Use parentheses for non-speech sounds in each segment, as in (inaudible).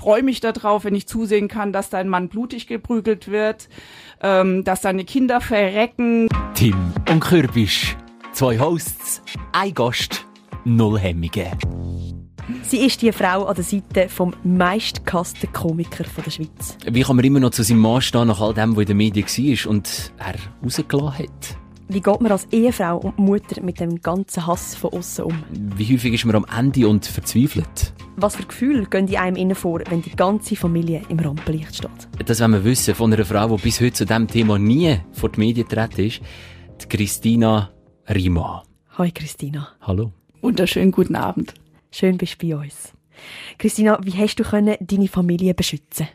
freue mich darauf, wenn ich zusehen kann, dass dein Mann blutig geprügelt wird, ähm, dass deine Kinder verrecken. Tim und Kürbisch. Zwei Hosts, ein Gast, null Hemmungen. Sie ist die Frau an der Seite vom meistgehassten Komiker der Schweiz. Wie kann man immer noch zu seinem Mann stehen, nach all dem, was in den Medien war und er rausgelassen hat? Wie geht man als Ehefrau und Mutter mit dem ganzen Hass von außen um? Wie häufig ist man am Ende und verzweifelt? Was für Gefühle gehen die einem innen vor, wenn die ganze Familie im Rampenlicht steht? Das wollen wir wissen von einer Frau, die bis heute zu diesem Thema nie vor die Medien getreten ist. Die Christina Rima. Hi Christina. Hallo. Wunderschönen guten Abend. Schön bist du bei uns. Christina, wie hast du können deine Familie beschützen?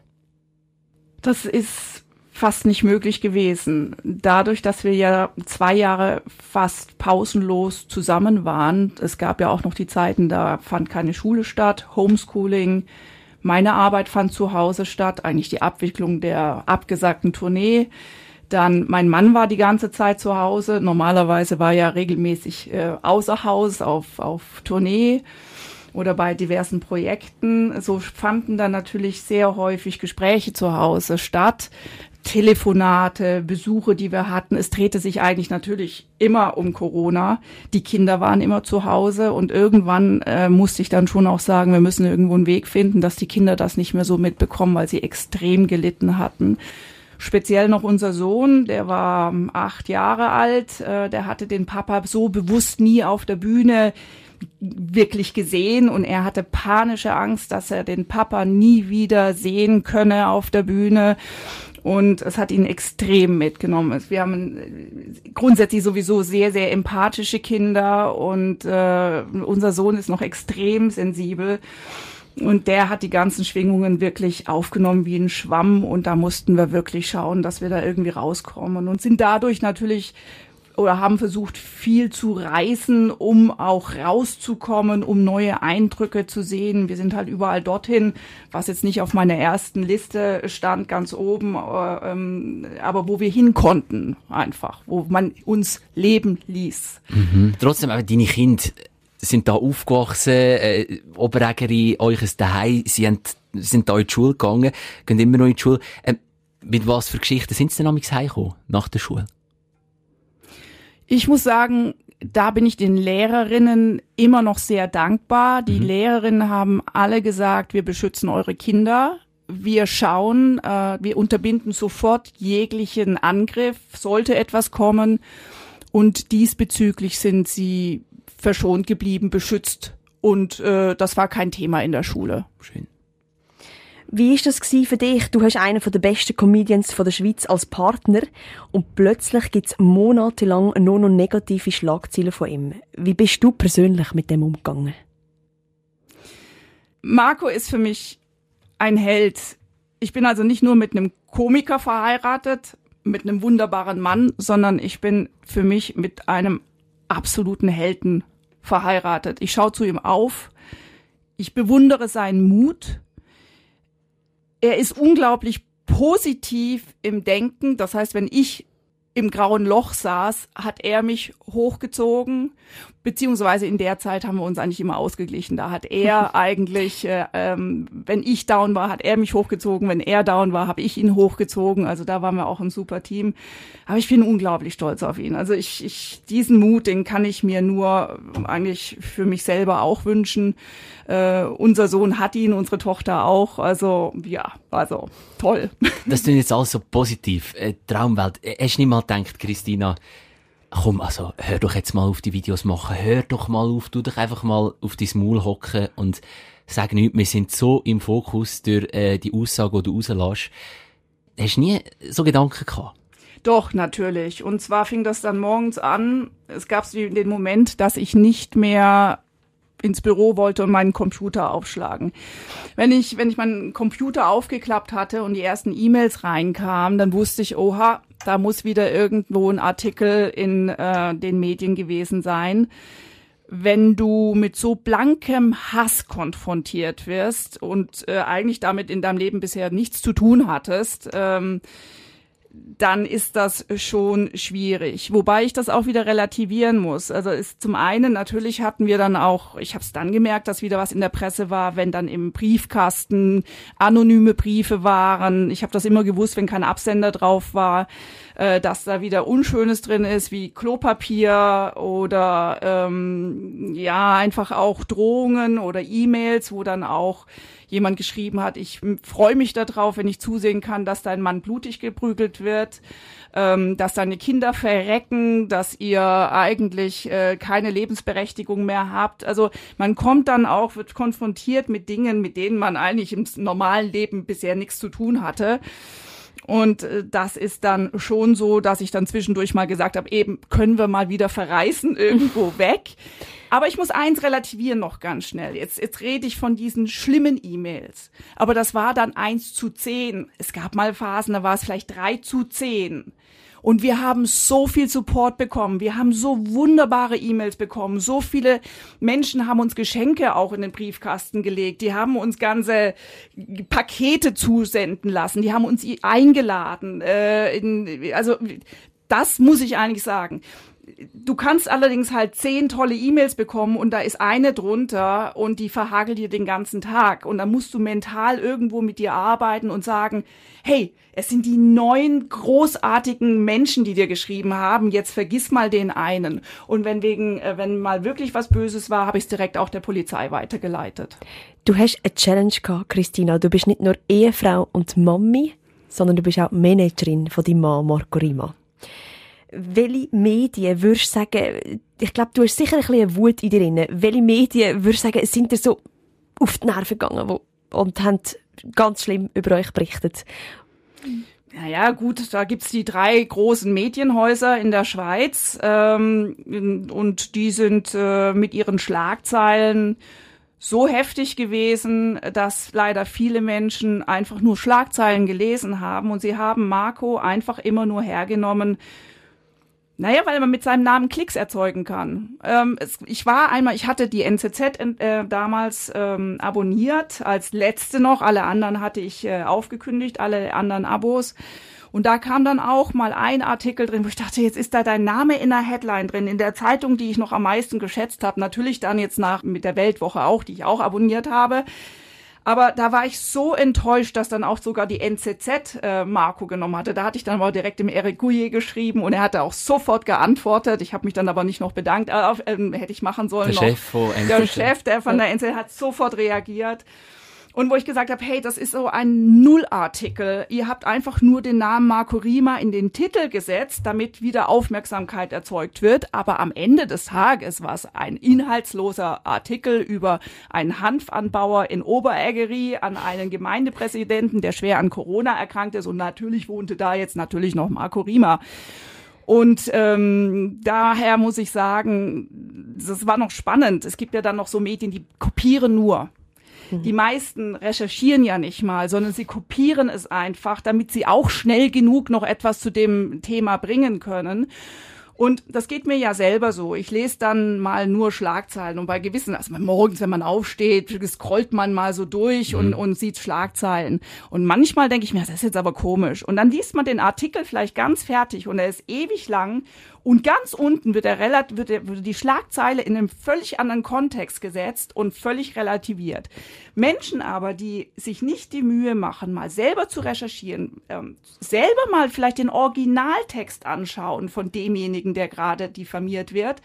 Das ist fast nicht möglich gewesen. Dadurch, dass wir ja zwei Jahre fast pausenlos zusammen waren, es gab ja auch noch die Zeiten, da fand keine Schule statt, Homeschooling, meine Arbeit fand zu Hause statt, eigentlich die Abwicklung der abgesagten Tournee. Dann mein Mann war die ganze Zeit zu Hause. Normalerweise war er regelmäßig äh, außer Haus auf, auf Tournee oder bei diversen Projekten. So fanden dann natürlich sehr häufig Gespräche zu Hause statt. Telefonate, Besuche, die wir hatten. Es drehte sich eigentlich natürlich immer um Corona. Die Kinder waren immer zu Hause und irgendwann äh, musste ich dann schon auch sagen, wir müssen irgendwo einen Weg finden, dass die Kinder das nicht mehr so mitbekommen, weil sie extrem gelitten hatten. Speziell noch unser Sohn, der war ähm, acht Jahre alt, äh, der hatte den Papa so bewusst nie auf der Bühne wirklich gesehen und er hatte panische Angst, dass er den Papa nie wieder sehen könne auf der Bühne. Und es hat ihn extrem mitgenommen. Wir haben grundsätzlich sowieso sehr, sehr empathische Kinder und äh, unser Sohn ist noch extrem sensibel. Und der hat die ganzen Schwingungen wirklich aufgenommen wie ein Schwamm. Und da mussten wir wirklich schauen, dass wir da irgendwie rauskommen. Und sind dadurch natürlich oder haben versucht, viel zu reisen, um auch rauszukommen, um neue Eindrücke zu sehen. Wir sind halt überall dorthin, was jetzt nicht auf meiner ersten Liste stand, ganz oben, äh, ähm, aber wo wir hin konnten, einfach, wo man uns leben ließ. Mhm. Trotzdem, aber deine Kinder sind da aufgewachsen, äh, Oberägeri, euch daheim, sie haben, sind da in die Schule gegangen, gehen immer noch in die Schule. Äh, mit was für Geschichten sind sie denn amigs heimgekommen, nach der Schule? Ich muss sagen, da bin ich den Lehrerinnen immer noch sehr dankbar. Die mhm. Lehrerinnen haben alle gesagt, wir beschützen eure Kinder. Wir schauen, äh, wir unterbinden sofort jeglichen Angriff, sollte etwas kommen. Und diesbezüglich sind sie verschont geblieben, beschützt. Und äh, das war kein Thema in der Schule. Schön. Wie ist das für dich? Du hast einen der besten Comedians von der Schweiz als Partner und plötzlich gibt es monatelang nur noch negative Schlagzeilen von ihm. Wie bist du persönlich mit dem umgegangen? Marco ist für mich ein Held. Ich bin also nicht nur mit einem Komiker verheiratet, mit einem wunderbaren Mann, sondern ich bin für mich mit einem absoluten Helden verheiratet. Ich schaue zu ihm auf. Ich bewundere seinen Mut er ist unglaublich positiv im Denken. Das heißt, wenn ich im grauen Loch saß, hat er mich hochgezogen, beziehungsweise in der Zeit haben wir uns eigentlich immer ausgeglichen. Da hat er (laughs) eigentlich, äh, ähm, wenn ich down war, hat er mich hochgezogen, wenn er down war, habe ich ihn hochgezogen. Also da waren wir auch ein super Team. Aber ich bin unglaublich stolz auf ihn. Also ich, ich diesen Mut, den kann ich mir nur eigentlich für mich selber auch wünschen. Äh, unser Sohn hat ihn, unsere Tochter auch. Also ja, also toll. Das klingt jetzt alles so positiv. Äh, Traumwelt. Hast du nicht mal gedacht, Christina, komm, also hör doch jetzt mal auf die Videos machen, hör doch mal auf, tu doch einfach mal auf dein Maul hocken und sag nichts, wir sind so im Fokus durch äh, die Aussage, die du rauslässt. Hast du nie so Gedanken gehabt? Doch, natürlich. Und zwar fing das dann morgens an. Es gab den Moment, dass ich nicht mehr ins Büro wollte und meinen Computer aufschlagen. Wenn ich, wenn ich meinen Computer aufgeklappt hatte und die ersten E-Mails reinkamen, dann wusste ich, oha, da muss wieder irgendwo ein Artikel in äh, den Medien gewesen sein. Wenn du mit so blankem Hass konfrontiert wirst und äh, eigentlich damit in deinem Leben bisher nichts zu tun hattest, ähm, dann ist das schon schwierig. Wobei ich das auch wieder relativieren muss. Also ist zum einen natürlich hatten wir dann auch, ich habe es dann gemerkt, dass wieder was in der Presse war, wenn dann im Briefkasten anonyme Briefe waren. Ich habe das immer gewusst, wenn kein Absender drauf war, äh, dass da wieder Unschönes drin ist, wie Klopapier oder ähm, ja einfach auch Drohungen oder E-Mails, wo dann auch jemand geschrieben hat, ich freue mich darauf, wenn ich zusehen kann, dass dein Mann blutig geprügelt wird, ähm, dass deine Kinder verrecken, dass ihr eigentlich äh, keine Lebensberechtigung mehr habt. Also man kommt dann auch, wird konfrontiert mit Dingen, mit denen man eigentlich im normalen Leben bisher nichts zu tun hatte. Und äh, das ist dann schon so, dass ich dann zwischendurch mal gesagt habe, eben können wir mal wieder verreißen (laughs) irgendwo weg. Aber ich muss eins relativieren noch ganz schnell. Jetzt, jetzt rede ich von diesen schlimmen E-Mails. Aber das war dann eins zu zehn. Es gab mal Phasen, da war es vielleicht drei zu zehn. Und wir haben so viel Support bekommen. Wir haben so wunderbare E-Mails bekommen. So viele Menschen haben uns Geschenke auch in den Briefkasten gelegt. Die haben uns ganze Pakete zusenden lassen. Die haben uns eingeladen. Äh, also das muss ich eigentlich sagen. Du kannst allerdings halt zehn tolle E-Mails bekommen und da ist eine drunter und die verhagelt dir den ganzen Tag. Und dann musst du mental irgendwo mit dir arbeiten und sagen, hey, es sind die neun großartigen Menschen, die dir geschrieben haben, jetzt vergiss mal den einen. Und wenn wegen, äh, wenn mal wirklich was Böses war, habe ich es direkt auch der Polizei weitergeleitet. Du hast eine Challenge gehabt, Christina. Du bist nicht nur Ehefrau und Mami, sondern du bist auch Managerin von deinem Mann Marco Rima welche Medien würdest du sagen, ich glaube, du hast sicher ein bisschen Wut in dir drin, welche Medien würdest du sagen, sind dir so auf die Nerven gegangen wo, und haben ganz schlimm über euch berichtet? Naja, gut, da gibt's die drei großen Medienhäuser in der Schweiz ähm, und die sind äh, mit ihren Schlagzeilen so heftig gewesen, dass leider viele Menschen einfach nur Schlagzeilen gelesen haben und sie haben Marco einfach immer nur hergenommen naja, weil man mit seinem Namen Klicks erzeugen kann. Ähm, es, ich war einmal, ich hatte die NZZ äh, damals ähm, abonniert, als letzte noch. Alle anderen hatte ich äh, aufgekündigt, alle anderen Abos. Und da kam dann auch mal ein Artikel drin, wo ich dachte, jetzt ist da dein Name in der Headline drin, in der Zeitung, die ich noch am meisten geschätzt habe. Natürlich dann jetzt nach mit der Weltwoche auch, die ich auch abonniert habe. Aber da war ich so enttäuscht, dass dann auch sogar die NZZ äh, Marco genommen hatte. Da hatte ich dann aber direkt dem Eric Gouillet geschrieben und er hatte auch sofort geantwortet. Ich habe mich dann aber nicht noch bedankt. Äh, hätte ich machen sollen. Der noch. Chef. Der Chef, der von der NZZ hat sofort reagiert. Und wo ich gesagt habe, hey, das ist so ein Nullartikel. Ihr habt einfach nur den Namen Marco Rima in den Titel gesetzt, damit wieder Aufmerksamkeit erzeugt wird. Aber am Ende des Tages war es ein inhaltsloser Artikel über einen Hanfanbauer in Oberägeri an einen Gemeindepräsidenten, der schwer an Corona erkrankt ist. Und natürlich wohnte da jetzt natürlich noch Marco Rima. Und ähm, daher muss ich sagen, das war noch spannend. Es gibt ja dann noch so Medien, die kopieren nur. Die meisten recherchieren ja nicht mal, sondern sie kopieren es einfach, damit sie auch schnell genug noch etwas zu dem Thema bringen können. Und das geht mir ja selber so. Ich lese dann mal nur Schlagzeilen und bei gewissen, also morgens, wenn man aufsteht, scrollt man mal so durch mhm. und, und sieht Schlagzeilen. Und manchmal denke ich mir, das ist jetzt aber komisch. Und dann liest man den Artikel vielleicht ganz fertig und er ist ewig lang und ganz unten wird, der, wird, der, wird die Schlagzeile in einem völlig anderen Kontext gesetzt und völlig relativiert. Menschen aber, die sich nicht die Mühe machen, mal selber zu recherchieren, ähm, selber mal vielleicht den Originaltext anschauen von demjenigen, der gerade diffamiert wird,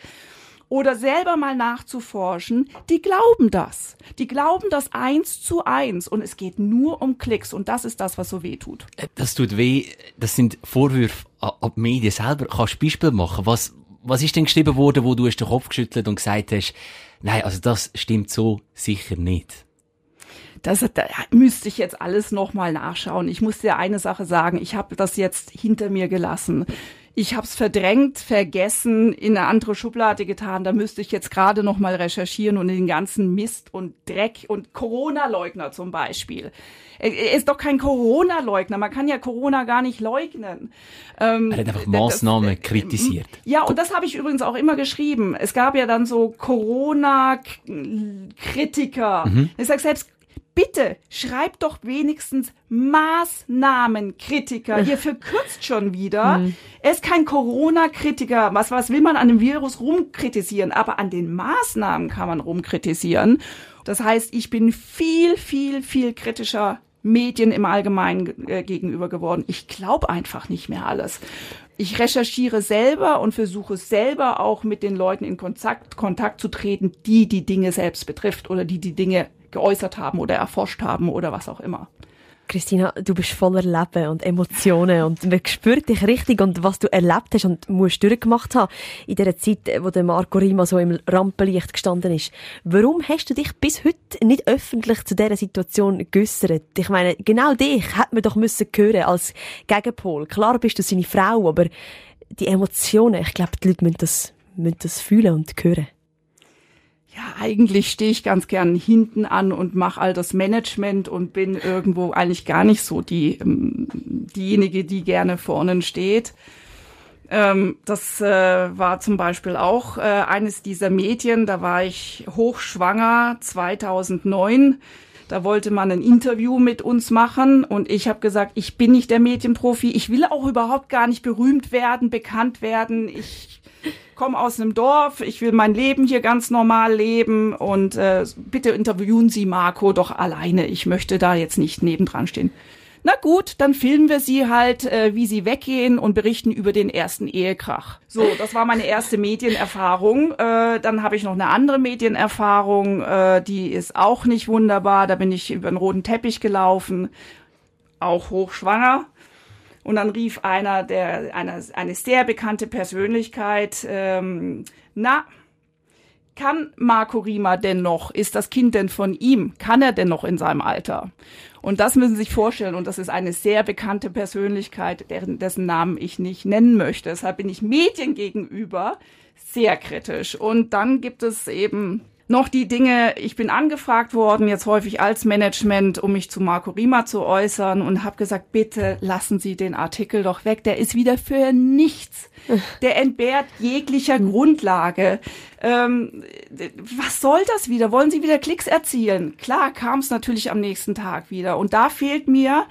oder selber mal nachzuforschen, die glauben das. Die glauben das eins zu eins und es geht nur um Klicks und das ist das, was so weh tut. Äh, das tut weh. Das sind Vorwürfe an die Medien selber. Kannst du Beispiel machen? Was, was ist denn geschrieben worden, wo du hast den Kopf geschüttelt und gesagt hast, nein, also das stimmt so sicher nicht? Das da müsste ich jetzt alles nochmal nachschauen. Ich muss dir eine Sache sagen. Ich habe das jetzt hinter mir gelassen ich habe es verdrängt, vergessen, in eine andere Schublade getan. Da müsste ich jetzt gerade noch mal recherchieren und den ganzen Mist und Dreck und Corona-Leugner zum Beispiel. Er ist doch kein Corona-Leugner. Man kann ja Corona gar nicht leugnen. Ähm, er hat einfach Maßnahmen das, kritisiert. Ja, und das habe ich übrigens auch immer geschrieben. Es gab ja dann so Corona-Kritiker. Mhm. Ich sage selbst bitte schreibt doch wenigstens Maßnahmenkritiker. Ihr verkürzt schon wieder. Mhm. Er ist kein Corona-Kritiker. Was, was will man an dem Virus rumkritisieren? Aber an den Maßnahmen kann man rumkritisieren. Das heißt, ich bin viel, viel, viel kritischer Medien im Allgemeinen äh, gegenüber geworden. Ich glaube einfach nicht mehr alles. Ich recherchiere selber und versuche selber auch mit den Leuten in Kontakt, Kontakt zu treten, die die Dinge selbst betrifft oder die die Dinge geäußert haben oder erforscht haben oder was auch immer. Christina, du bist voller Leben und Emotionen und man spürt dich richtig und was du erlebt hast und musst durchgemacht haben in der Zeit, wo der Marco Rima so im Rampenlicht gestanden ist. Warum hast du dich bis heute nicht öffentlich zu dieser Situation geäussert? Ich meine, genau dich hätte man doch müssen hören als Gegenpol. Klar bist du seine Frau, aber die Emotionen, ich glaube, die Leute müssen das, müssen das fühlen und hören eigentlich stehe ich ganz gern hinten an und mache all das Management und bin irgendwo eigentlich gar nicht so die ähm, diejenige, die gerne vorne steht. Ähm, das äh, war zum Beispiel auch äh, eines dieser Medien. Da war ich hochschwanger 2009. Da wollte man ein Interview mit uns machen und ich habe gesagt, ich bin nicht der Medienprofi. Ich will auch überhaupt gar nicht berühmt werden, bekannt werden. Ich komme aus einem Dorf, ich will mein Leben hier ganz normal leben und äh, bitte interviewen Sie Marco doch alleine. Ich möchte da jetzt nicht nebendran stehen. Na gut, dann filmen wir sie halt, äh, wie sie weggehen und berichten über den ersten Ehekrach. So, das war meine erste Medienerfahrung. Äh, dann habe ich noch eine andere Medienerfahrung, äh, die ist auch nicht wunderbar. Da bin ich über den roten Teppich gelaufen, auch hochschwanger. Und dann rief einer, der, eine, eine sehr bekannte Persönlichkeit, ähm, na, kann Marco Rima denn noch? Ist das Kind denn von ihm? Kann er denn noch in seinem Alter? Und das müssen Sie sich vorstellen. Und das ist eine sehr bekannte Persönlichkeit, deren, dessen Namen ich nicht nennen möchte. Deshalb bin ich Medien gegenüber sehr kritisch. Und dann gibt es eben noch die Dinge, ich bin angefragt worden, jetzt häufig als Management, um mich zu Marco Rima zu äußern und habe gesagt, bitte lassen Sie den Artikel doch weg, der ist wieder für nichts. Der entbehrt jeglicher Grundlage. Ähm, was soll das wieder? Wollen Sie wieder Klicks erzielen? Klar kam es natürlich am nächsten Tag wieder. Und da fehlt mir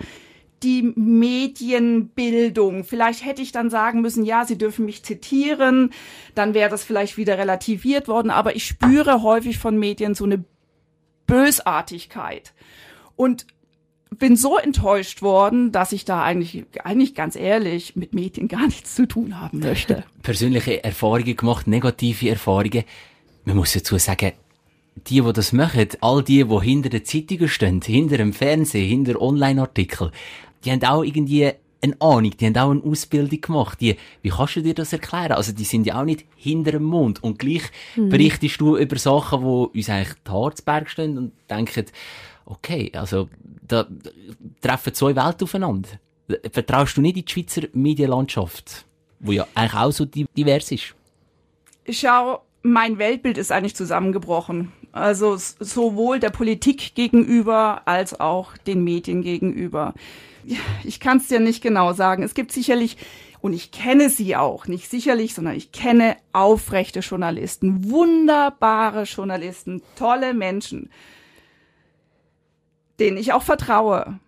die Medienbildung. Vielleicht hätte ich dann sagen müssen, ja, Sie dürfen mich zitieren, dann wäre das vielleicht wieder relativiert worden, aber ich spüre häufig von Medien so eine Bösartigkeit und bin so enttäuscht worden, dass ich da eigentlich, eigentlich ganz ehrlich mit Medien gar nichts zu tun haben möchte. Persönliche Erfahrungen gemacht, negative Erfahrungen. Man muss dazu sagen, die, die das machen, all die, die hinter den Zeitungen stehen, hinter dem Fernsehen, hinter Online-Artikeln, die haben auch irgendwie eine Ahnung, die haben auch eine Ausbildung gemacht. Die, wie kannst du dir das erklären? Also, die sind ja auch nicht hinter dem Mond. Und gleich mhm. berichtest du über Sachen, wo uns eigentlich die Harzberg stehen und denken, okay, also, da treffen zwei Welten aufeinander. Vertraust du nicht in die Schweizer Medienlandschaft, wo ja eigentlich auch so divers ist? Schau, mein Weltbild ist eigentlich zusammengebrochen. Also sowohl der Politik gegenüber als auch den Medien gegenüber ich kann es dir nicht genau sagen. Es gibt sicherlich, und ich kenne sie auch, nicht sicherlich, sondern ich kenne aufrechte Journalisten, wunderbare Journalisten, tolle Menschen, denen ich auch vertraue.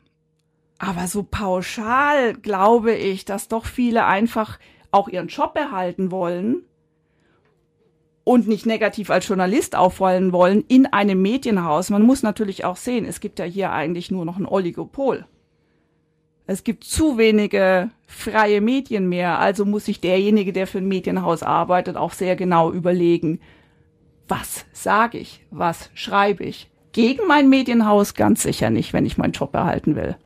Aber so pauschal glaube ich, dass doch viele einfach auch ihren Job behalten wollen und nicht negativ als Journalist auffallen wollen in einem Medienhaus. Man muss natürlich auch sehen, es gibt ja hier eigentlich nur noch ein Oligopol. Es gibt zu wenige freie Medien mehr, also muss sich derjenige, der für ein Medienhaus arbeitet, auch sehr genau überlegen, was sage ich, was schreibe ich. Gegen mein Medienhaus ganz sicher nicht, wenn ich meinen Job behalten will.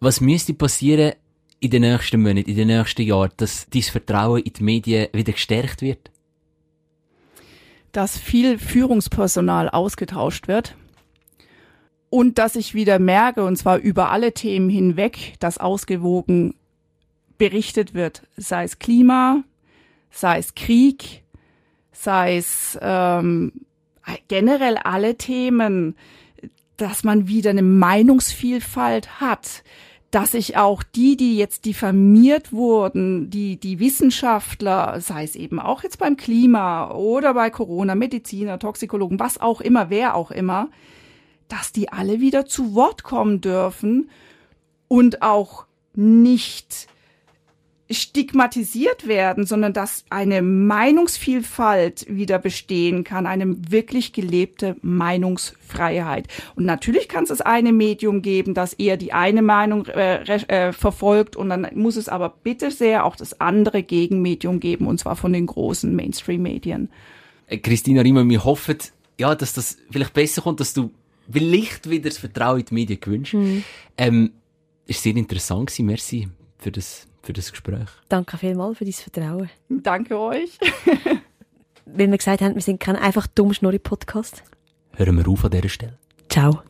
Was müsste passieren in den nächsten Monaten, in den nächsten Jahren, dass dieses Vertrauen in die Medien wieder gestärkt wird? Dass viel Führungspersonal ausgetauscht wird. Und dass ich wieder merke, und zwar über alle Themen hinweg, dass ausgewogen berichtet wird, sei es Klima, sei es Krieg, sei es ähm, generell alle Themen, dass man wieder eine Meinungsvielfalt hat, dass sich auch die, die jetzt diffamiert wurden, die, die Wissenschaftler, sei es eben auch jetzt beim Klima oder bei Corona, Mediziner, Toxikologen, was auch immer, wer auch immer, dass die alle wieder zu Wort kommen dürfen und auch nicht stigmatisiert werden, sondern dass eine Meinungsvielfalt wieder bestehen kann, eine wirklich gelebte Meinungsfreiheit. Und natürlich kann es das eine Medium geben, das eher die eine Meinung äh, äh, verfolgt und dann muss es aber bitte sehr auch das andere Gegenmedium geben, und zwar von den großen Mainstream-Medien. Äh, Christina Riemann, wir hoffen, ja, dass das vielleicht besser kommt, dass du vielleicht wieder das Vertrauen in die Medien gewünscht. Mhm. Ähm, ist sehr interessant gewesen. Merci für das für das Gespräch. Danke vielmals für dein Vertrauen. Danke euch. (laughs) Weil wir gesagt haben, wir sind kein einfach dumm Schnorri-Podcast. Hören wir auf an dieser Stelle. Ciao.